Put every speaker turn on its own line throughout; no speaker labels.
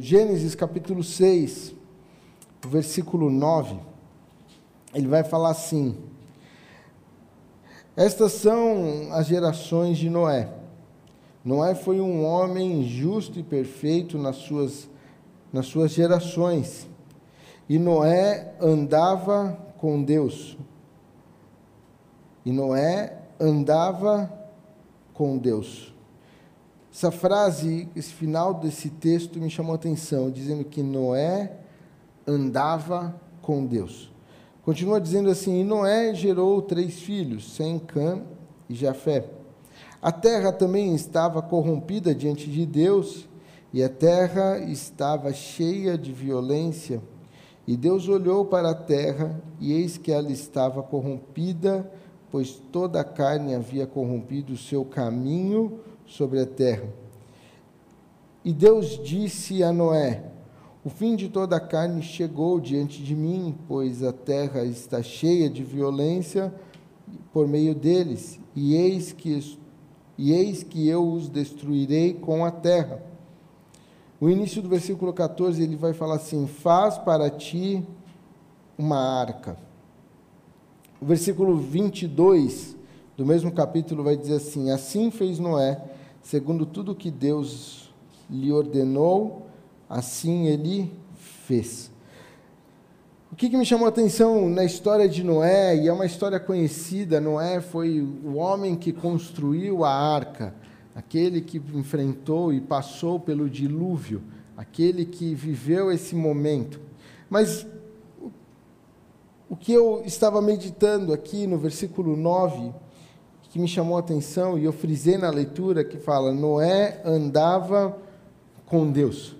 Gênesis capítulo 6, versículo 9, ele vai falar assim: Estas são as gerações de Noé. Noé foi um homem justo e perfeito nas suas, nas suas gerações. E Noé andava com Deus. E Noé andava com Deus. Essa frase, esse final desse texto me chamou a atenção, dizendo que Noé andava com Deus. Continua dizendo assim: e Noé gerou três filhos, Sem, Cã e Jafé. A terra também estava corrompida diante de Deus, e a terra estava cheia de violência. E Deus olhou para a terra, e eis que ela estava corrompida, pois toda a carne havia corrompido o seu caminho sobre a terra. E Deus disse a Noé: O fim de toda a carne chegou diante de mim, pois a terra está cheia de violência por meio deles, e eis que, e eis que eu os destruirei com a terra. O início do versículo 14 ele vai falar assim: Faz para ti uma arca. O versículo 22 do mesmo capítulo vai dizer assim: Assim fez Noé segundo tudo que Deus lhe ordenou, assim ele fez. O que, que, me chamou a atenção na história de Noé, e é uma história conhecida: Noé foi o homem que construiu a arca, aquele que enfrentou e passou pelo dilúvio, aquele que viveu esse momento. Mas o que eu estava meditando aqui no versículo 9 que me chamou a atenção e eu frisei na leitura que fala: Noé andava com Deus.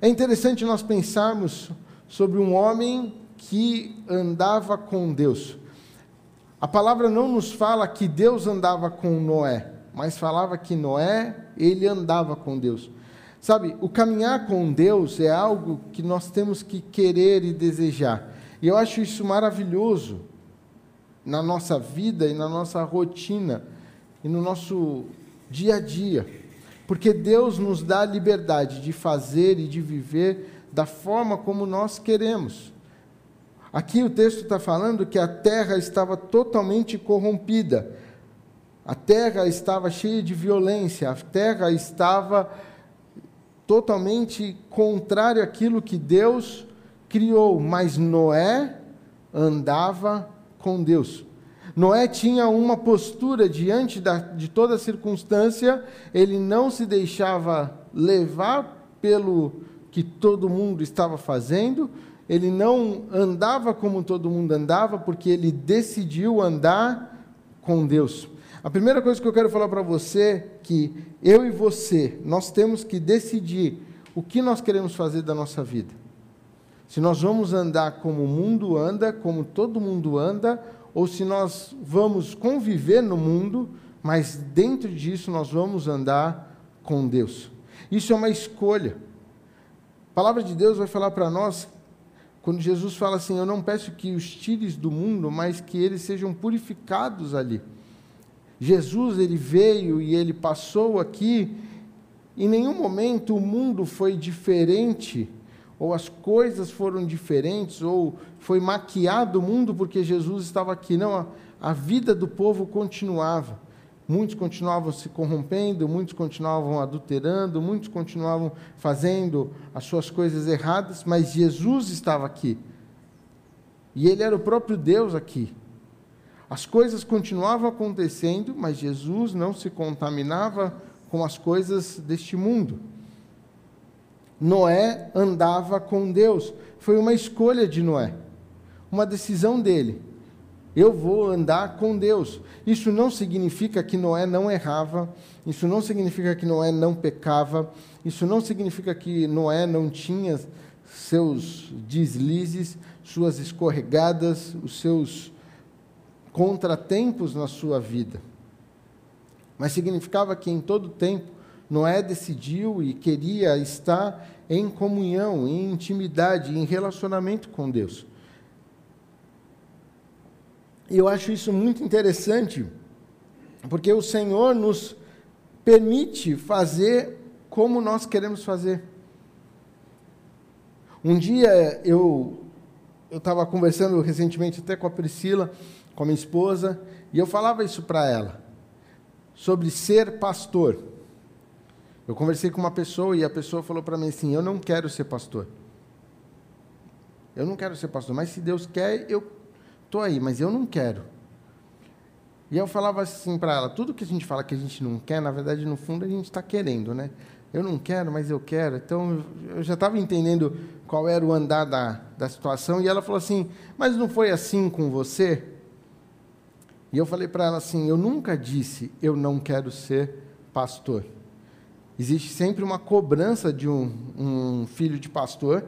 É interessante nós pensarmos sobre um homem que andava com Deus. A palavra não nos fala que Deus andava com Noé, mas falava que Noé, ele andava com Deus. Sabe, o caminhar com Deus é algo que nós temos que querer e desejar. E eu acho isso maravilhoso na nossa vida e na nossa rotina e no nosso dia a dia. Porque Deus nos dá a liberdade de fazer e de viver da forma como nós queremos. Aqui o texto está falando que a terra estava totalmente corrompida, a terra estava cheia de violência, a terra estava totalmente contrária àquilo que Deus criou, mas Noé andava com Deus. Noé tinha uma postura diante da, de toda circunstância, ele não se deixava levar pelo que todo mundo estava fazendo, ele não andava como todo mundo andava, porque ele decidiu andar com Deus. A primeira coisa que eu quero falar para você é que eu e você, nós temos que decidir o que nós queremos fazer da nossa vida. Se nós vamos andar como o mundo anda, como todo mundo anda, ou se nós vamos conviver no mundo, mas dentro disso nós vamos andar com Deus. Isso é uma escolha. A palavra de Deus vai falar para nós, quando Jesus fala assim: Eu não peço que os tires do mundo, mas que eles sejam purificados ali. Jesus, ele veio e ele passou aqui, em nenhum momento o mundo foi diferente ou as coisas foram diferentes, ou foi maquiado o mundo porque Jesus estava aqui. Não, a, a vida do povo continuava. Muitos continuavam se corrompendo, muitos continuavam adulterando, muitos continuavam fazendo as suas coisas erradas, mas Jesus estava aqui. E ele era o próprio Deus aqui. As coisas continuavam acontecendo, mas Jesus não se contaminava com as coisas deste mundo. Noé andava com Deus. Foi uma escolha de Noé, uma decisão dele. Eu vou andar com Deus. Isso não significa que Noé não errava, isso não significa que Noé não pecava, isso não significa que Noé não tinha seus deslizes, suas escorregadas, os seus contratempos na sua vida. Mas significava que em todo tempo Noé decidiu e queria estar em comunhão, em intimidade, em relacionamento com Deus. E eu acho isso muito interessante, porque o Senhor nos permite fazer como nós queremos fazer. Um dia eu eu estava conversando recentemente até com a Priscila, com a minha esposa, e eu falava isso para ela, sobre ser pastor. Eu conversei com uma pessoa e a pessoa falou para mim assim: Eu não quero ser pastor. Eu não quero ser pastor, mas se Deus quer, eu estou aí, mas eu não quero. E eu falava assim para ela: tudo que a gente fala que a gente não quer, na verdade, no fundo, a gente está querendo, né? Eu não quero, mas eu quero. Então, eu já estava entendendo qual era o andar da, da situação. E ela falou assim: Mas não foi assim com você? E eu falei para ela assim: Eu nunca disse eu não quero ser pastor. Existe sempre uma cobrança de um, um filho de pastor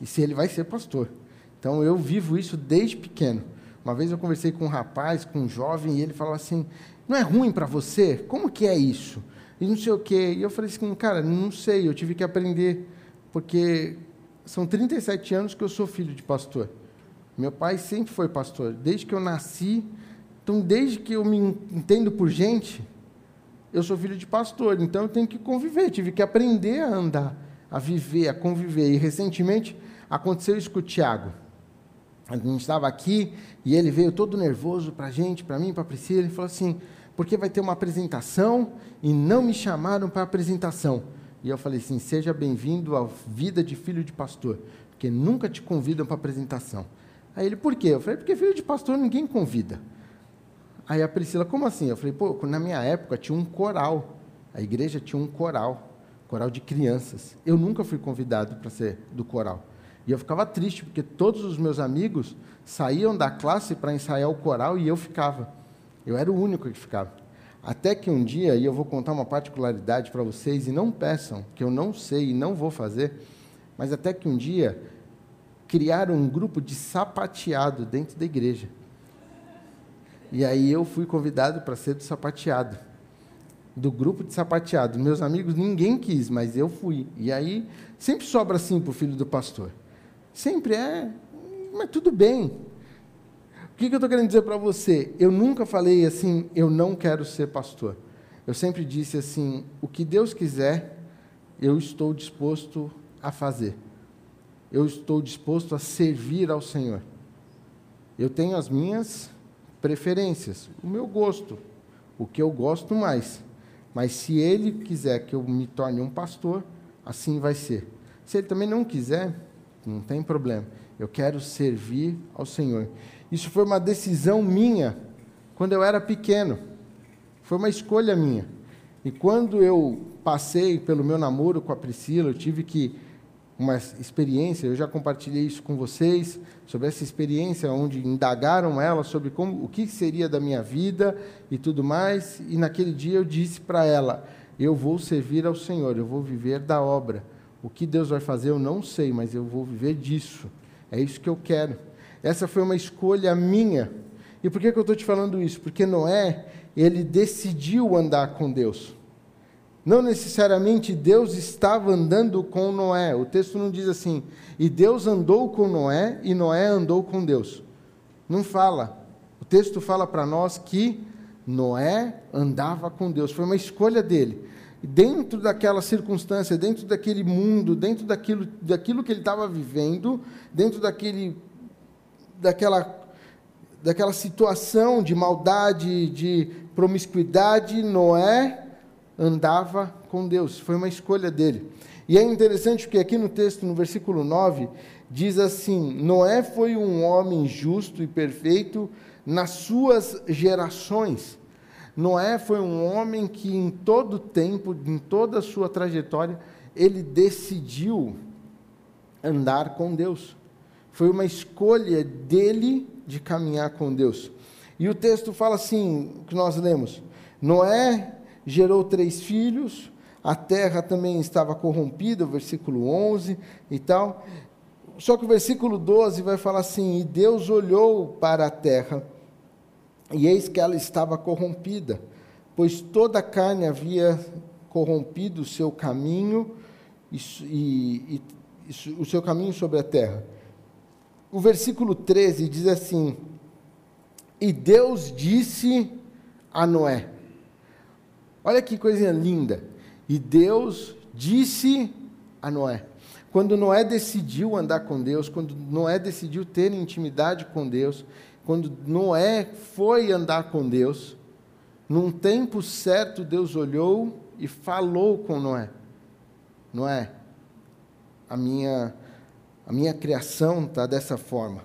e se ele vai ser pastor. Então eu vivo isso desde pequeno. Uma vez eu conversei com um rapaz, com um jovem, e ele falou assim: Não é ruim para você? Como que é isso? E não sei o quê. E eu falei assim: Cara, não sei, eu tive que aprender, porque são 37 anos que eu sou filho de pastor. Meu pai sempre foi pastor, desde que eu nasci. Então, desde que eu me entendo por gente, eu sou filho de pastor, então eu tenho que conviver, tive que aprender a andar, a viver, a conviver. E recentemente aconteceu isso com o Tiago. A gente estava aqui e ele veio todo nervoso para a gente, para mim, para a Priscila. Ele falou assim: porque vai ter uma apresentação e não me chamaram para a apresentação. E eu falei assim: seja bem-vindo à vida de filho de pastor, porque nunca te convidam para apresentação. Aí ele, por quê? Eu falei: porque filho de pastor ninguém convida. Aí a Priscila, como assim? Eu falei, pô, na minha época tinha um coral. A igreja tinha um coral, coral de crianças. Eu nunca fui convidado para ser do coral. E eu ficava triste, porque todos os meus amigos saíam da classe para ensaiar o coral e eu ficava. Eu era o único que ficava. Até que um dia, e eu vou contar uma particularidade para vocês, e não peçam, que eu não sei e não vou fazer, mas até que um dia criaram um grupo de sapateado dentro da igreja. E aí eu fui convidado para ser do sapateado. Do grupo de sapateado. Meus amigos, ninguém quis, mas eu fui. E aí sempre sobra assim para o filho do pastor. Sempre é, mas tudo bem. O que, que eu estou querendo dizer para você? Eu nunca falei assim, eu não quero ser pastor. Eu sempre disse assim: o que Deus quiser, eu estou disposto a fazer. Eu estou disposto a servir ao Senhor. Eu tenho as minhas preferências, o meu gosto, o que eu gosto mais. Mas se ele quiser que eu me torne um pastor, assim vai ser. Se ele também não quiser, não tem problema. Eu quero servir ao Senhor. Isso foi uma decisão minha quando eu era pequeno. Foi uma escolha minha. E quando eu passei pelo meu namoro com a Priscila, eu tive que uma experiência, eu já compartilhei isso com vocês, sobre essa experiência onde indagaram ela sobre como, o que seria da minha vida e tudo mais, e naquele dia eu disse para ela: eu vou servir ao Senhor, eu vou viver da obra. O que Deus vai fazer eu não sei, mas eu vou viver disso. É isso que eu quero. Essa foi uma escolha minha. E por que, que eu estou te falando isso? Porque Noé, ele decidiu andar com Deus. Não necessariamente Deus estava andando com Noé. O texto não diz assim, e Deus andou com Noé e Noé andou com Deus. Não fala. O texto fala para nós que Noé andava com Deus. Foi uma escolha dele. Dentro daquela circunstância, dentro daquele mundo, dentro daquilo, daquilo que ele estava vivendo, dentro daquele, daquela, daquela situação de maldade, de promiscuidade, Noé andava com Deus, foi uma escolha dele. E é interessante porque aqui no texto, no versículo 9, diz assim: Noé foi um homem justo e perfeito nas suas gerações. Noé foi um homem que em todo tempo, em toda a sua trajetória, ele decidiu andar com Deus. Foi uma escolha dele de caminhar com Deus. E o texto fala assim, que nós lemos: Noé gerou três filhos, a terra também estava corrompida, o versículo 11 e tal. Só que o versículo 12 vai falar assim: E Deus olhou para a terra, e eis que ela estava corrompida, pois toda a carne havia corrompido o seu caminho e, e, e o seu caminho sobre a terra. O versículo 13 diz assim: E Deus disse a Noé: Olha que coisa linda. E Deus disse a Noé. quando Noé decidiu andar com Deus, quando Noé decidiu ter intimidade com Deus, quando Noé foi andar com Deus, num tempo certo Deus olhou e falou com Noé. Noé, a minha a minha criação está dessa forma.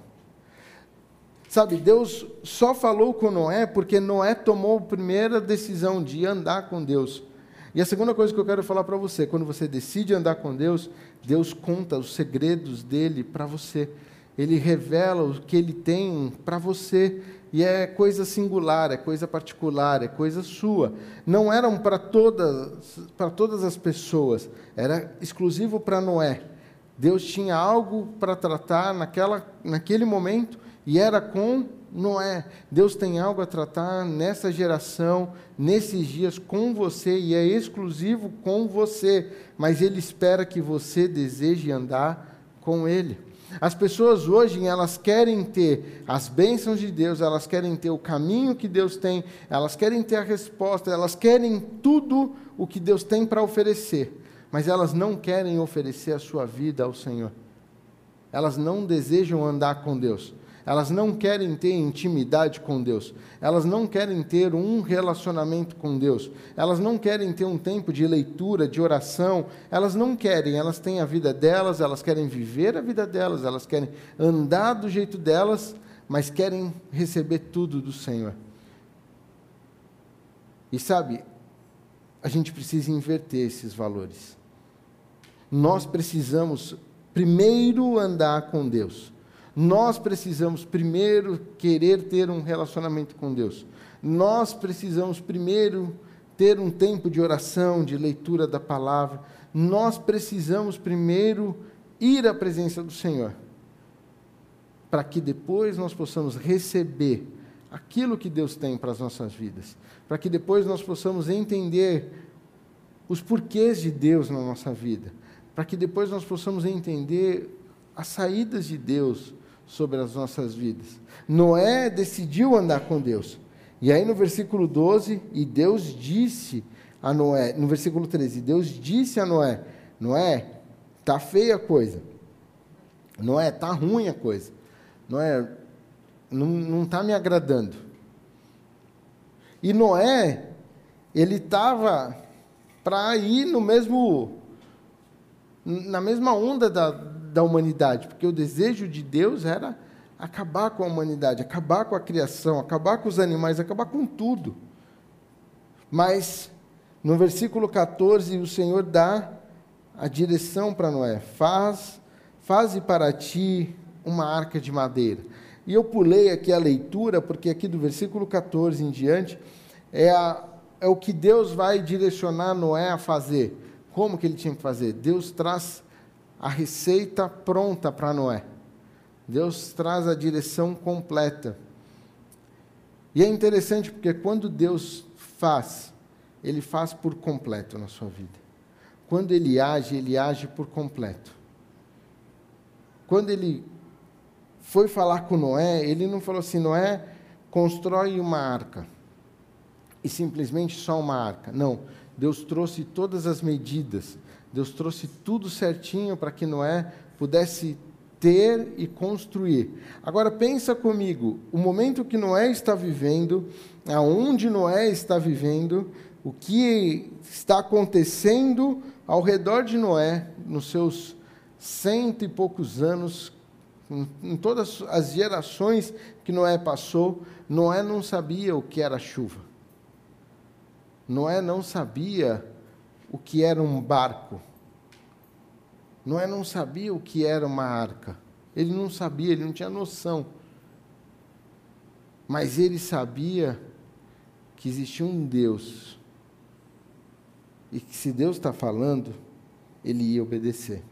Sabe, Deus só falou com Noé porque Noé tomou a primeira decisão de andar com Deus. E a segunda coisa que eu quero falar para você, quando você decide andar com Deus, Deus conta os segredos dele para você. Ele revela o que ele tem para você. E é coisa singular, é coisa particular, é coisa sua. Não eram para todas, para todas as pessoas, era exclusivo para Noé. Deus tinha algo para tratar naquela, naquele momento e era com Noé. Deus tem algo a tratar nessa geração, nesses dias com você e é exclusivo com você, mas Ele espera que você deseje andar com Ele. As pessoas hoje, elas querem ter as bênçãos de Deus, elas querem ter o caminho que Deus tem, elas querem ter a resposta, elas querem tudo o que Deus tem para oferecer, mas elas não querem oferecer a sua vida ao Senhor. Elas não desejam andar com Deus. Elas não querem ter intimidade com Deus. Elas não querem ter um relacionamento com Deus. Elas não querem ter um tempo de leitura, de oração. Elas não querem. Elas têm a vida delas, elas querem viver a vida delas, elas querem andar do jeito delas, mas querem receber tudo do Senhor. E sabe, a gente precisa inverter esses valores. Nós precisamos primeiro andar com Deus. Nós precisamos primeiro querer ter um relacionamento com Deus. Nós precisamos primeiro ter um tempo de oração, de leitura da palavra. Nós precisamos primeiro ir à presença do Senhor, para que depois nós possamos receber aquilo que Deus tem para as nossas vidas, para que depois nós possamos entender os porquês de Deus na nossa vida, para que depois nós possamos entender as saídas de Deus sobre as nossas vidas. Noé decidiu andar com Deus. E aí no versículo 12, e Deus disse a Noé, no versículo 13, Deus disse a Noé: Noé, tá feia a coisa. Noé, tá ruim a coisa. Noé, não, não tá me agradando. E Noé, ele estava para ir no mesmo na mesma onda da, da humanidade, porque o desejo de Deus era acabar com a humanidade, acabar com a criação, acabar com os animais, acabar com tudo. Mas no versículo 14, o Senhor dá a direção para Noé: faz, faze para ti uma arca de madeira. E eu pulei aqui a leitura, porque aqui do versículo 14 em diante é, a, é o que Deus vai direcionar Noé a fazer. Como que ele tinha que fazer? Deus traz a receita pronta para Noé. Deus traz a direção completa. E é interessante porque quando Deus faz, ele faz por completo na sua vida. Quando ele age, ele age por completo. Quando ele foi falar com Noé, ele não falou assim: Noé, constrói uma arca. E simplesmente só uma arca. Não. Deus trouxe todas as medidas. Deus trouxe tudo certinho para que Noé pudesse ter e construir. Agora pensa comigo, o momento que Noé está vivendo, aonde Noé está vivendo, o que está acontecendo ao redor de Noé, nos seus cento e poucos anos, em todas as gerações que Noé passou, Noé não sabia o que era chuva. Noé não sabia o que era um barco. Noé não sabia o que era uma arca. Ele não sabia, ele não tinha noção. Mas ele sabia que existia um Deus. E que se Deus está falando, ele ia obedecer.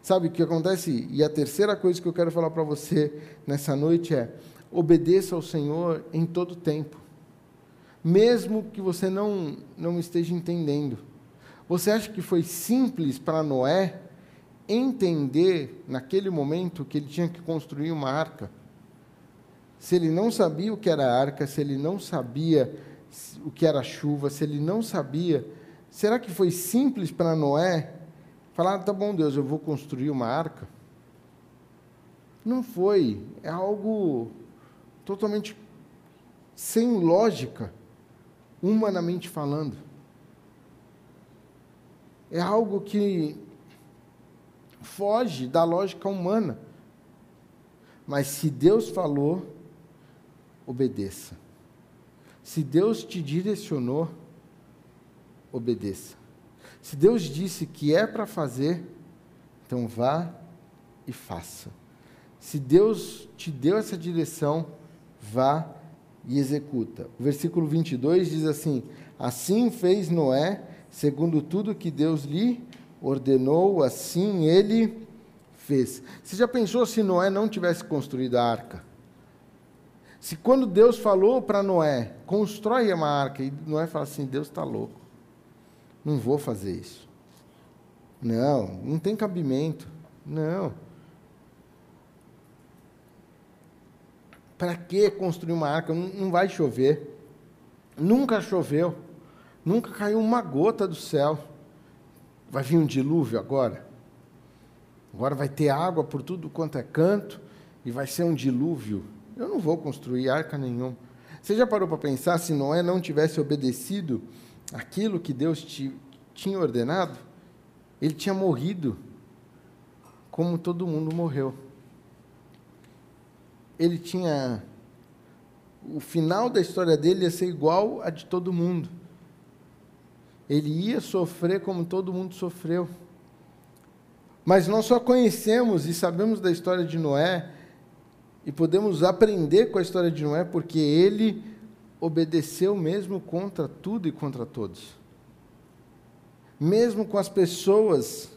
Sabe o que acontece? E a terceira coisa que eu quero falar para você nessa noite é: obedeça ao Senhor em todo tempo, mesmo que você não, não esteja entendendo. Você acha que foi simples para Noé entender naquele momento que ele tinha que construir uma arca? Se ele não sabia o que era arca, se ele não sabia o que era chuva, se ele não sabia, será que foi simples para Noé falar, tá bom, Deus, eu vou construir uma arca. Não foi, é algo totalmente sem lógica, humanamente falando. É algo que foge da lógica humana. Mas se Deus falou, obedeça. Se Deus te direcionou, obedeça. Se Deus disse que é para fazer, então vá e faça. Se Deus te deu essa direção, vá e executa. O versículo 22 diz assim: Assim fez Noé, segundo tudo que Deus lhe ordenou, assim ele fez. Você já pensou se Noé não tivesse construído a arca? Se quando Deus falou para Noé, constrói uma arca, e Noé fala assim: Deus está louco, não vou fazer isso. Não, não tem cabimento. Não. Para que construir uma arca? Não, não vai chover. Nunca choveu. Nunca caiu uma gota do céu. Vai vir um dilúvio agora? Agora vai ter água por tudo quanto é canto e vai ser um dilúvio. Eu não vou construir arca nenhuma. Você já parou para pensar se Noé não tivesse obedecido aquilo que Deus te, tinha ordenado? Ele tinha morrido como todo mundo morreu ele tinha. O final da história dele ia ser igual a de todo mundo. Ele ia sofrer como todo mundo sofreu. Mas nós só conhecemos e sabemos da história de Noé e podemos aprender com a história de Noé porque ele obedeceu mesmo contra tudo e contra todos. Mesmo com as pessoas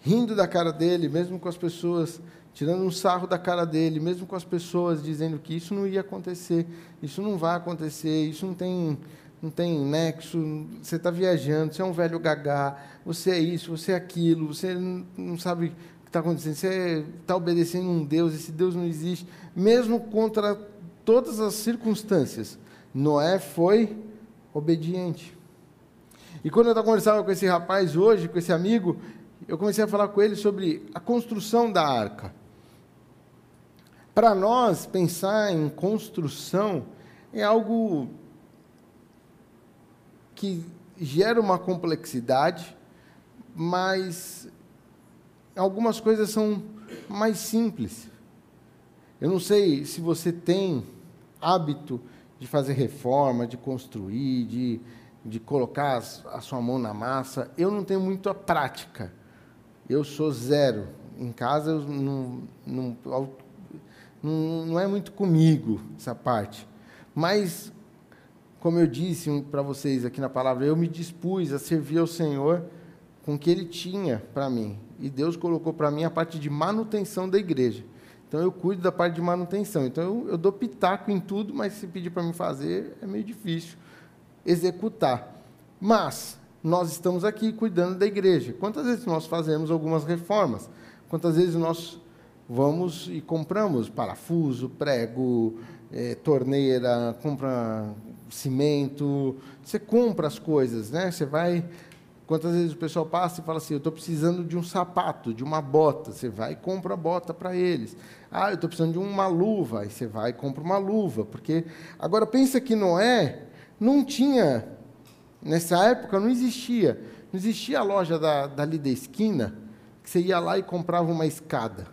rindo da cara dele, mesmo com as pessoas tirando um sarro da cara dele, mesmo com as pessoas dizendo que isso não ia acontecer, isso não vai acontecer, isso não tem, não tem nexo, você está viajando, você é um velho gagá, você é isso, você é aquilo, você não sabe o que está acontecendo, você está obedecendo um Deus, esse Deus não existe, mesmo contra todas as circunstâncias. Noé foi obediente. E quando eu conversando com esse rapaz hoje, com esse amigo, eu comecei a falar com ele sobre a construção da arca. Para nós, pensar em construção é algo que gera uma complexidade, mas algumas coisas são mais simples. Eu não sei se você tem hábito de fazer reforma, de construir, de, de colocar a sua mão na massa. Eu não tenho muito a prática. Eu sou zero. Em casa, não, não, não é muito comigo essa parte. Mas, como eu disse para vocês aqui na palavra, eu me dispus a servir ao Senhor com o que Ele tinha para mim. E Deus colocou para mim a parte de manutenção da igreja. Então, eu cuido da parte de manutenção. Então, eu, eu dou pitaco em tudo, mas se pedir para mim fazer, é meio difícil executar. Mas, nós estamos aqui cuidando da igreja. Quantas vezes nós fazemos algumas reformas? Quantas vezes nós vamos e compramos parafuso, prego, é, torneira, compra cimento, você compra as coisas, né? Você vai. Quantas vezes o pessoal passa e fala assim: Eu estou precisando de um sapato, de uma bota. Você vai e compra a bota para eles. Ah, eu estou precisando de uma luva. Aí você vai e compra uma luva. Porque. Agora, pensa que Noé não tinha. Nessa época não existia. Não existia a loja da, dali da esquina que você ia lá e comprava uma escada.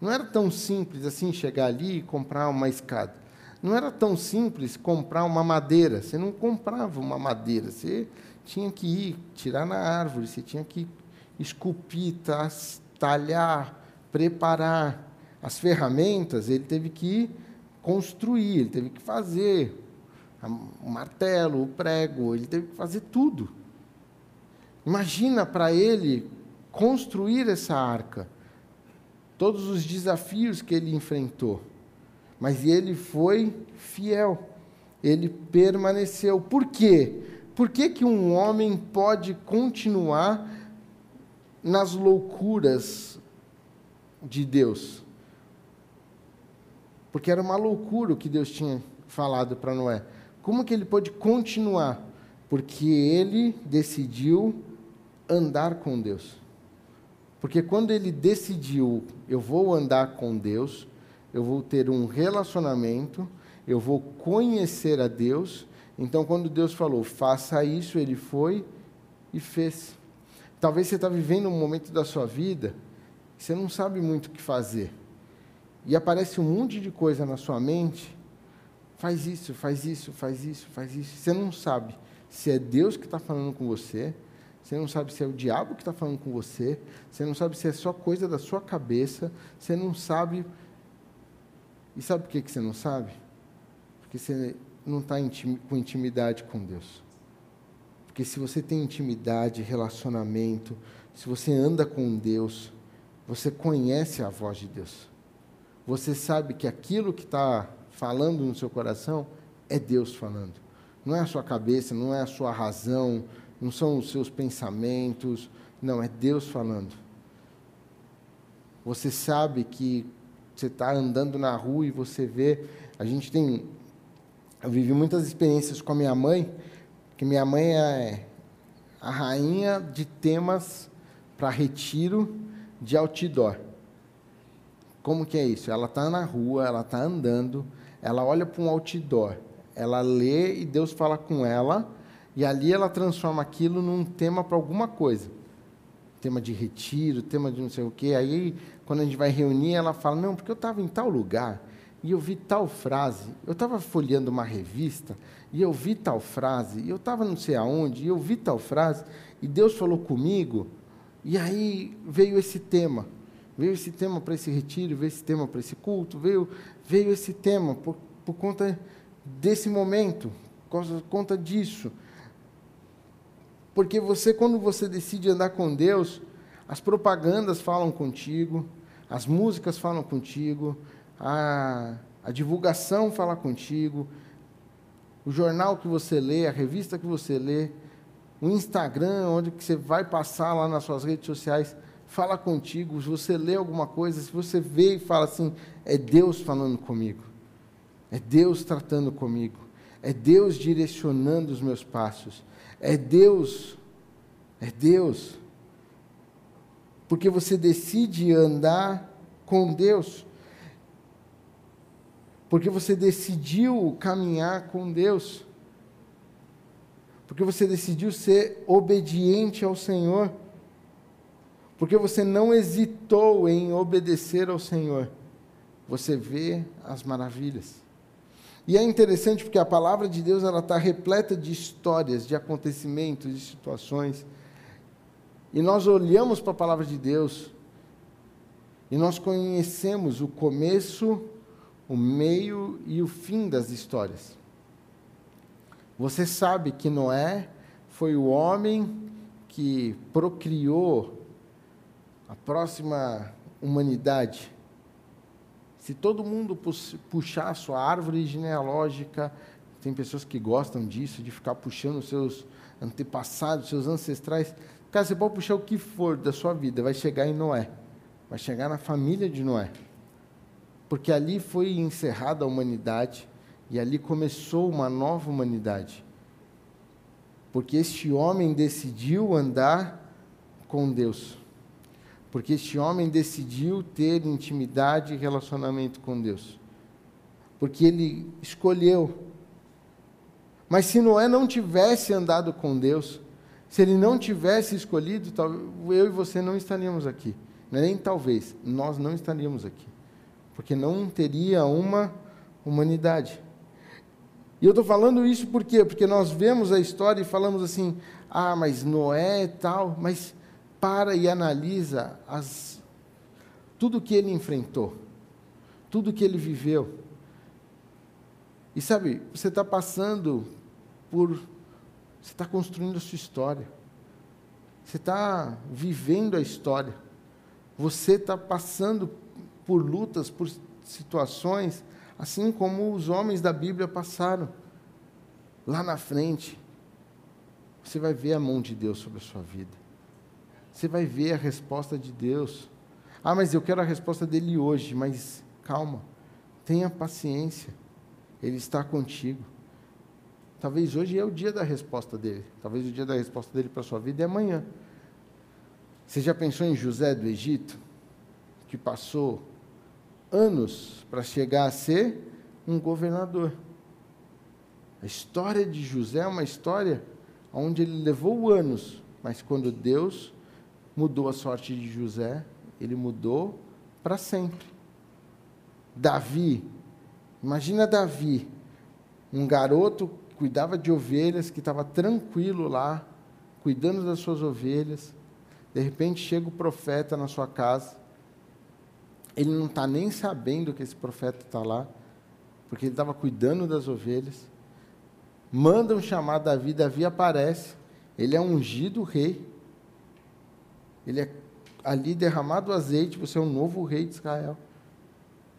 Não era tão simples assim chegar ali e comprar uma escada. Não era tão simples comprar uma madeira. Você não comprava uma madeira. Você tinha que ir tirar na árvore. Você tinha que esculpir, talhar, preparar. As ferramentas ele teve que construir, ele teve que fazer. O martelo, o prego, ele teve que fazer tudo. Imagina para ele construir essa arca todos os desafios que ele enfrentou. Mas ele foi fiel. Ele permaneceu. Por quê? Por que, que um homem pode continuar nas loucuras de Deus? Porque era uma loucura o que Deus tinha falado para Noé. Como que ele pôde continuar? Porque ele decidiu andar com Deus. Porque quando ele decidiu, eu vou andar com Deus, eu vou ter um relacionamento, eu vou conhecer a Deus. Então, quando Deus falou, faça isso, ele foi e fez. Talvez você está vivendo um momento da sua vida que você não sabe muito o que fazer. E aparece um monte de coisa na sua mente. Faz isso, faz isso, faz isso, faz isso. Você não sabe se é Deus que está falando com você, você não sabe se é o diabo que está falando com você, você não sabe se é só coisa da sua cabeça, você não sabe. E sabe por que, que você não sabe? Porque você não está com intimidade com Deus. Porque se você tem intimidade, relacionamento, se você anda com Deus, você conhece a voz de Deus. Você sabe que aquilo que está falando no seu coração é Deus falando. Não é a sua cabeça, não é a sua razão, não são os seus pensamentos, não, é Deus falando. Você sabe que você está andando na rua e você vê. A gente tem. Eu vivi muitas experiências com a minha mãe, que minha mãe é a rainha de temas para retiro de outdoor. Como que é isso? Ela está na rua, ela está andando, ela olha para um outdoor, ela lê e Deus fala com ela, e ali ela transforma aquilo num tema para alguma coisa. Tema de retiro, tema de não sei o quê. Aí, quando a gente vai reunir, ela fala: Não, porque eu estava em tal lugar e eu vi tal frase. Eu estava folheando uma revista e eu vi tal frase. E eu estava não sei aonde e eu vi tal frase. E Deus falou comigo. E aí veio esse tema. Veio esse tema para esse retiro, veio esse tema para esse culto, veio, veio esse tema por, por conta desse momento, por conta disso. Porque você, quando você decide andar com Deus, as propagandas falam contigo, as músicas falam contigo, a, a divulgação fala contigo, o jornal que você lê, a revista que você lê, o Instagram, onde que você vai passar lá nas suas redes sociais, fala contigo. Se você lê alguma coisa, se você vê e fala assim, é Deus falando comigo, é Deus tratando comigo, é Deus direcionando os meus passos. É Deus. É Deus. Porque você decide andar com Deus. Porque você decidiu caminhar com Deus. Porque você decidiu ser obediente ao Senhor. Porque você não hesitou em obedecer ao Senhor. Você vê as maravilhas. E é interessante porque a palavra de Deus ela está repleta de histórias, de acontecimentos, de situações. E nós olhamos para a palavra de Deus e nós conhecemos o começo, o meio e o fim das histórias. Você sabe que Noé foi o homem que procriou a próxima humanidade se todo mundo puxar a sua árvore genealógica, tem pessoas que gostam disso, de ficar puxando seus antepassados, seus ancestrais. Cara, você pode puxar o que for da sua vida, vai chegar em Noé. Vai chegar na família de Noé. Porque ali foi encerrada a humanidade e ali começou uma nova humanidade. Porque este homem decidiu andar com Deus porque este homem decidiu ter intimidade e relacionamento com Deus. Porque ele escolheu. Mas se Noé não tivesse andado com Deus, se ele não tivesse escolhido, eu e você não estaríamos aqui. É nem talvez, nós não estaríamos aqui. Porque não teria uma humanidade. E eu estou falando isso por quê? Porque nós vemos a história e falamos assim, ah, mas Noé e tal, mas para e analisa as, tudo que ele enfrentou, tudo que ele viveu. E sabe, você está passando por. Você está construindo a sua história. Você está vivendo a história. Você está passando por lutas, por situações, assim como os homens da Bíblia passaram. Lá na frente, você vai ver a mão de Deus sobre a sua vida você vai ver a resposta de Deus. Ah, mas eu quero a resposta dele hoje, mas calma, tenha paciência, ele está contigo. Talvez hoje é o dia da resposta dele, talvez o dia da resposta dele para a sua vida é amanhã. Você já pensou em José do Egito, que passou anos para chegar a ser um governador? A história de José é uma história onde ele levou anos, mas quando Deus mudou a sorte de José, ele mudou para sempre. Davi, imagina Davi, um garoto cuidava de ovelhas, que estava tranquilo lá, cuidando das suas ovelhas. De repente chega o profeta na sua casa. Ele não está nem sabendo que esse profeta está lá, porque ele estava cuidando das ovelhas mandam chamar Davi, Davi aparece, ele é ungido rei, ele é ali derramado azeite, você é um novo rei de Israel.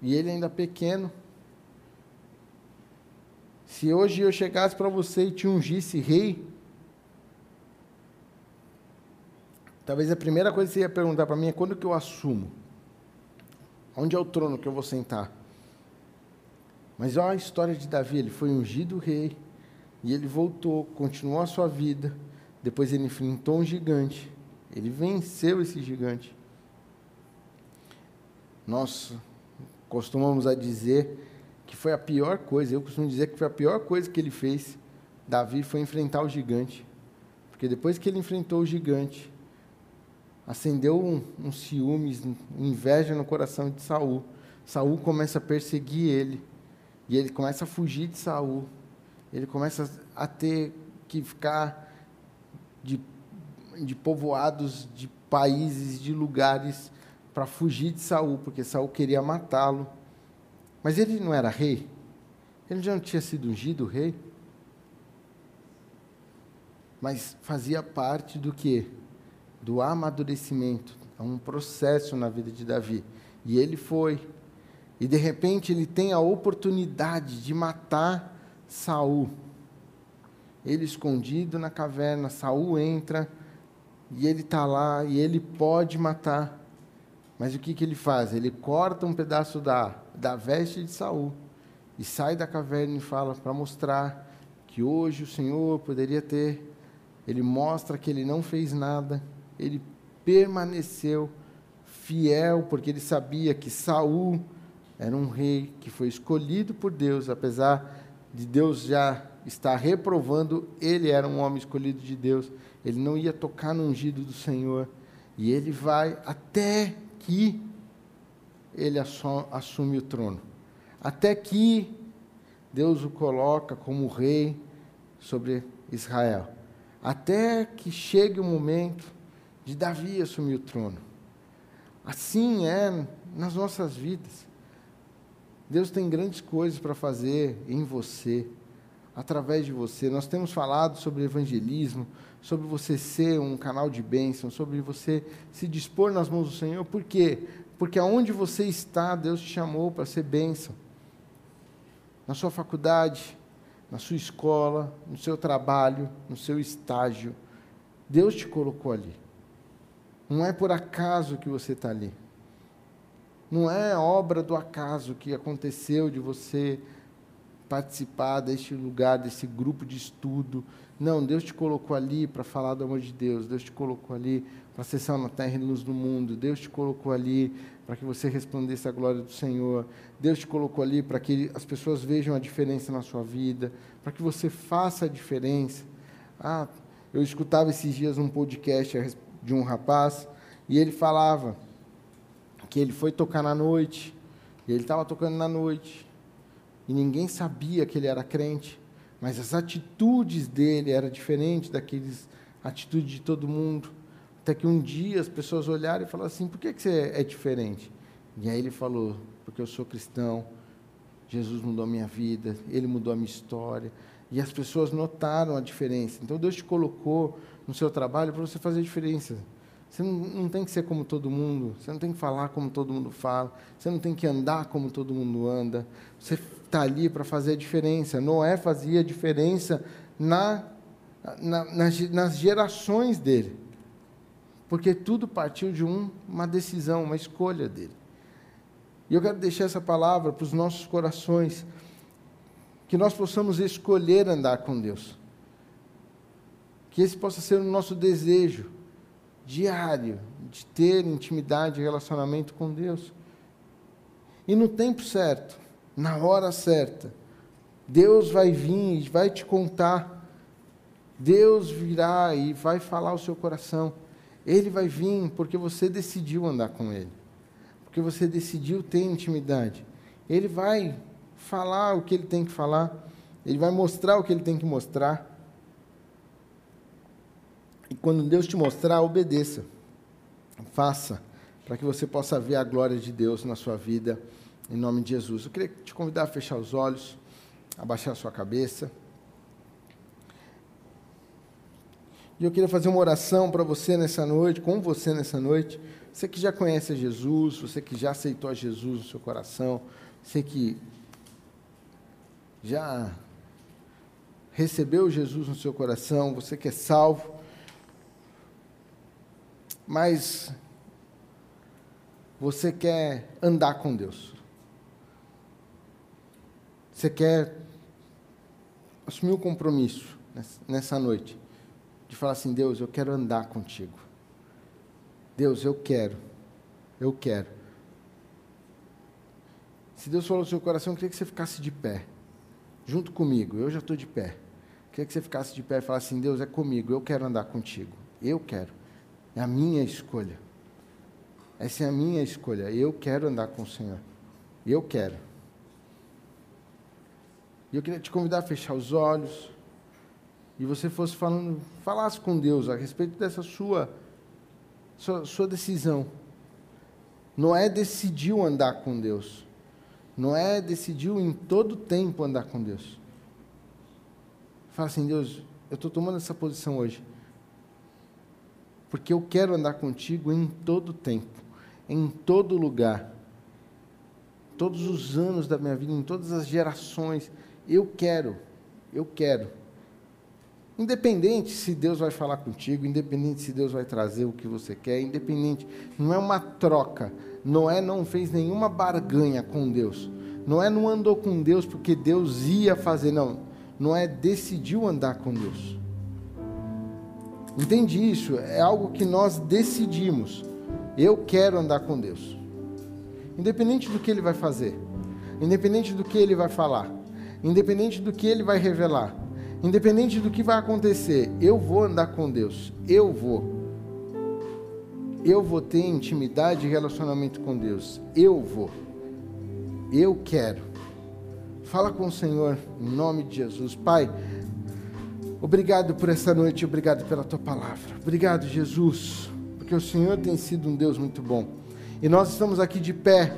E ele ainda pequeno. Se hoje eu chegasse para você e te ungisse rei, talvez a primeira coisa que você ia perguntar para mim é quando que eu assumo? Onde é o trono que eu vou sentar? Mas olha a história de Davi, ele foi ungido rei, e ele voltou, continuou a sua vida. Depois ele enfrentou um gigante. Ele venceu esse gigante. Nós costumamos a dizer que foi a pior coisa, eu costumo dizer que foi a pior coisa que ele fez, Davi, foi enfrentar o gigante. Porque depois que ele enfrentou o gigante, acendeu um, um ciúmes, um inveja no coração de Saul. Saul começa a perseguir ele. E ele começa a fugir de Saul ele começa a ter que ficar de, de povoados, de países, de lugares para fugir de Saul, porque Saul queria matá-lo. Mas ele não era rei? Ele já não tinha sido ungido rei? Mas fazia parte do que? Do amadurecimento. É um processo na vida de Davi. E ele foi. E de repente ele tem a oportunidade de matar Saul. Ele escondido na caverna, Saul entra e ele está lá e ele pode matar. Mas o que, que ele faz? Ele corta um pedaço da, da veste de Saul e sai da caverna e fala para mostrar que hoje o Senhor poderia ter. Ele mostra que ele não fez nada, ele permaneceu fiel, porque ele sabia que Saul era um rei que foi escolhido por Deus, apesar de Deus já estar reprovando, ele era um homem escolhido de Deus, ele não ia tocar no ungido do Senhor, e ele vai até que ele assume o trono, até que Deus o coloca como rei sobre Israel, até que chegue o momento de Davi assumir o trono. Assim é nas nossas vidas. Deus tem grandes coisas para fazer em você, através de você. Nós temos falado sobre evangelismo, sobre você ser um canal de bênção, sobre você se dispor nas mãos do Senhor. Por quê? Porque aonde você está, Deus te chamou para ser bênção. Na sua faculdade, na sua escola, no seu trabalho, no seu estágio. Deus te colocou ali. Não é por acaso que você está ali. Não é obra do acaso que aconteceu de você participar deste lugar, desse grupo de estudo. Não, Deus te colocou ali para falar do amor de Deus. Deus te colocou ali para ser na terra e luz do mundo. Deus te colocou ali para que você respondesse a glória do Senhor. Deus te colocou ali para que as pessoas vejam a diferença na sua vida, para que você faça a diferença. Ah, eu escutava esses dias um podcast de um rapaz e ele falava que ele foi tocar na noite, e ele estava tocando na noite, e ninguém sabia que ele era crente, mas as atitudes dele eram diferentes daqueles atitudes de todo mundo. Até que um dia as pessoas olharam e falaram assim: por que, que você é diferente? E aí ele falou: porque eu sou cristão, Jesus mudou a minha vida, ele mudou a minha história. E as pessoas notaram a diferença. Então Deus te colocou no seu trabalho para você fazer diferença. Você não, não, tem que ser como todo mundo, você não tem que falar como todo mundo fala, você não tem que andar como todo mundo anda. Você está ali para fazer a diferença. Noé fazia a diferença na, na, nas, nas gerações dele, porque tudo partiu de um, uma decisão, uma escolha dele. E eu quero deixar essa palavra para os nossos corações, que nós possamos escolher andar com Deus, que esse possa ser o nosso desejo diário de ter intimidade e relacionamento com Deus. E no tempo certo, na hora certa, Deus vai vir e vai te contar. Deus virá e vai falar o seu coração. Ele vai vir porque você decidiu andar com Ele. Porque você decidiu ter intimidade. Ele vai falar o que ele tem que falar. Ele vai mostrar o que ele tem que mostrar. E quando Deus te mostrar, obedeça. Faça, para que você possa ver a glória de Deus na sua vida, em nome de Jesus. Eu queria te convidar a fechar os olhos, abaixar a sua cabeça. E eu queria fazer uma oração para você nessa noite, com você nessa noite. Você que já conhece Jesus, você que já aceitou Jesus no seu coração, você que já recebeu Jesus no seu coração, você que é salvo, mas você quer andar com Deus. Você quer assumir o um compromisso nessa noite falar assim: Deus, eu quero andar contigo. Deus, eu quero. Eu quero. Se Deus falou no seu coração, eu queria que você ficasse de pé, junto comigo. Eu já estou de pé. Eu queria que você ficasse de pé e falasse assim: Deus, é comigo, eu quero andar contigo. Eu quero. É a minha escolha. Essa é a minha escolha. Eu quero andar com o Senhor. Eu quero. E eu queria te convidar a fechar os olhos e você fosse falando, falasse com Deus a respeito dessa sua, sua, sua decisão. Noé decidiu andar com Deus. Noé decidiu em todo tempo andar com Deus. Fala assim, Deus, eu estou tomando essa posição hoje porque eu quero andar contigo em todo tempo, em todo lugar, todos os anos da minha vida, em todas as gerações. Eu quero, eu quero. Independente se Deus vai falar contigo, independente se Deus vai trazer o que você quer, independente, não é uma troca. Noé não fez nenhuma barganha com Deus. Noé não andou com Deus porque Deus ia fazer, não. Noé decidiu andar com Deus. Entende isso? É algo que nós decidimos. Eu quero andar com Deus. Independente do que Ele vai fazer, independente do que Ele vai falar, independente do que Ele vai revelar, independente do que vai acontecer, eu vou andar com Deus. Eu vou. Eu vou ter intimidade e relacionamento com Deus. Eu vou. Eu quero. Fala com o Senhor em nome de Jesus. Pai, Obrigado por essa noite, obrigado pela tua palavra. Obrigado, Jesus, porque o Senhor tem sido um Deus muito bom. E nós estamos aqui de pé,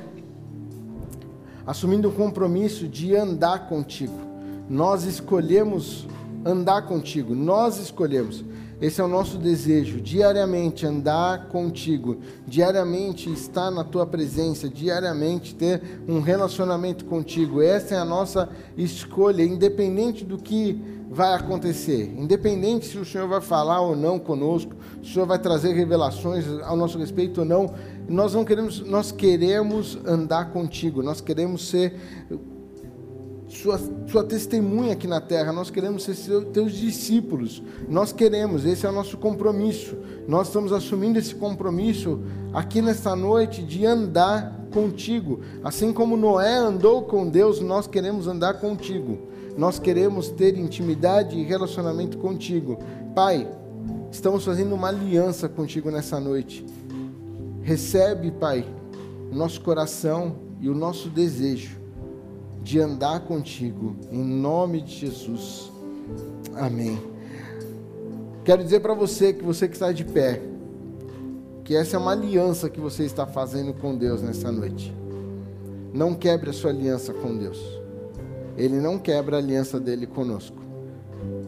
assumindo o compromisso de andar contigo. Nós escolhemos andar contigo, nós escolhemos. Esse é o nosso desejo, diariamente andar contigo, diariamente estar na tua presença, diariamente ter um relacionamento contigo. Essa é a nossa escolha, independente do que vai acontecer, independente se o Senhor vai falar ou não conosco, se o Senhor vai trazer revelações ao nosso respeito ou não, nós não queremos, nós queremos andar contigo, nós queremos ser sua, sua testemunha aqui na terra, nós queremos ser seu, teus discípulos, nós queremos, esse é o nosso compromisso, nós estamos assumindo esse compromisso aqui nesta noite de andar contigo, assim como Noé andou com Deus, nós queremos andar contigo, nós queremos ter intimidade e relacionamento contigo, Pai. Estamos fazendo uma aliança contigo nessa noite. Recebe, Pai, o nosso coração e o nosso desejo de andar contigo, em nome de Jesus. Amém. Quero dizer para você que você que está de pé, que essa é uma aliança que você está fazendo com Deus nessa noite. Não quebre a sua aliança com Deus. Ele não quebra a aliança dele conosco.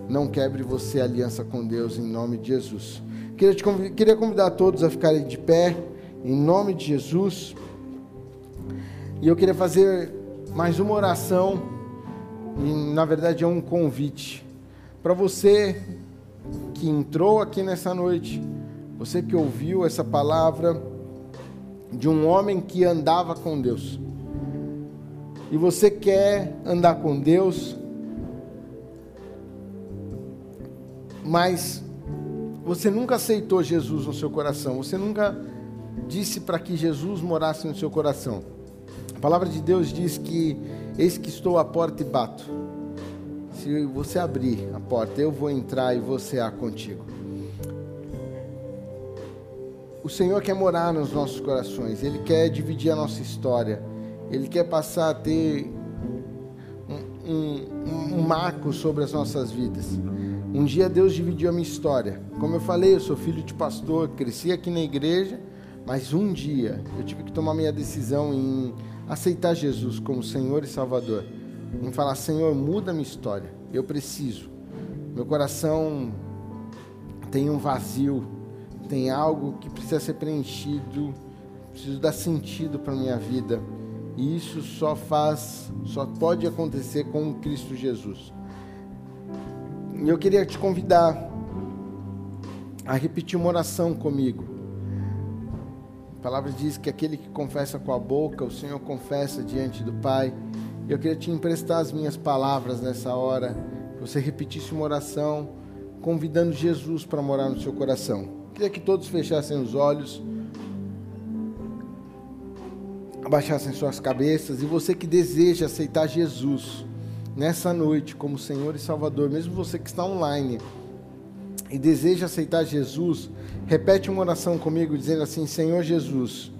Não quebre você a aliança com Deus em nome de Jesus. Queria, te convidar, queria convidar todos a ficarem de pé em nome de Jesus. E eu queria fazer mais uma oração, e na verdade é um convite para você que entrou aqui nessa noite, você que ouviu essa palavra de um homem que andava com Deus, e você quer andar com Deus, mas você nunca aceitou Jesus no seu coração, você nunca disse para que Jesus morasse no seu coração. A palavra de Deus diz que eis que estou à porta e bato. Se você abrir a porta, eu vou entrar e vou cear contigo. O Senhor quer morar nos nossos corações, Ele quer dividir a nossa história, Ele quer passar a ter um, um, um marco sobre as nossas vidas. Um dia Deus dividiu a minha história. Como eu falei, eu sou filho de pastor, cresci aqui na igreja, mas um dia eu tive que tomar minha decisão em aceitar Jesus como Senhor e Salvador. Em falar, Senhor, muda minha história. Eu preciso. Meu coração tem um vazio tem algo que precisa ser preenchido, preciso dar sentido para minha vida. E isso só faz, só pode acontecer com Cristo Jesus. E eu queria te convidar a repetir uma oração comigo. A palavra diz que aquele que confessa com a boca, o Senhor confessa diante do Pai. Eu queria te emprestar as minhas palavras nessa hora, que você repetisse uma oração, convidando Jesus para morar no seu coração. Queria que todos fechassem os olhos, abaixassem suas cabeças. E você que deseja aceitar Jesus nessa noite como Senhor e Salvador, mesmo você que está online e deseja aceitar Jesus, repete uma oração comigo dizendo assim: Senhor Jesus,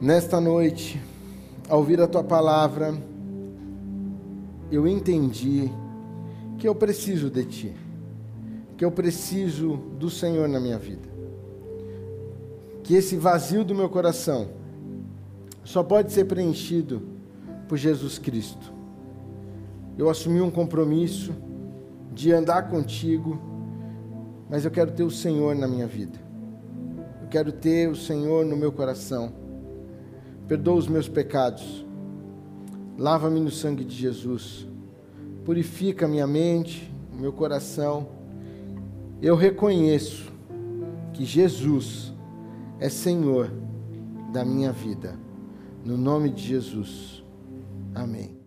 nesta noite, ao ouvir a tua palavra, eu entendi que eu preciso de ti que eu preciso do Senhor na minha vida. Que esse vazio do meu coração só pode ser preenchido por Jesus Cristo. Eu assumi um compromisso de andar contigo, mas eu quero ter o Senhor na minha vida. Eu quero ter o Senhor no meu coração. Perdoa os meus pecados. Lava-me no sangue de Jesus. Purifica minha mente, meu coração eu reconheço que Jesus é Senhor da minha vida. No nome de Jesus. Amém.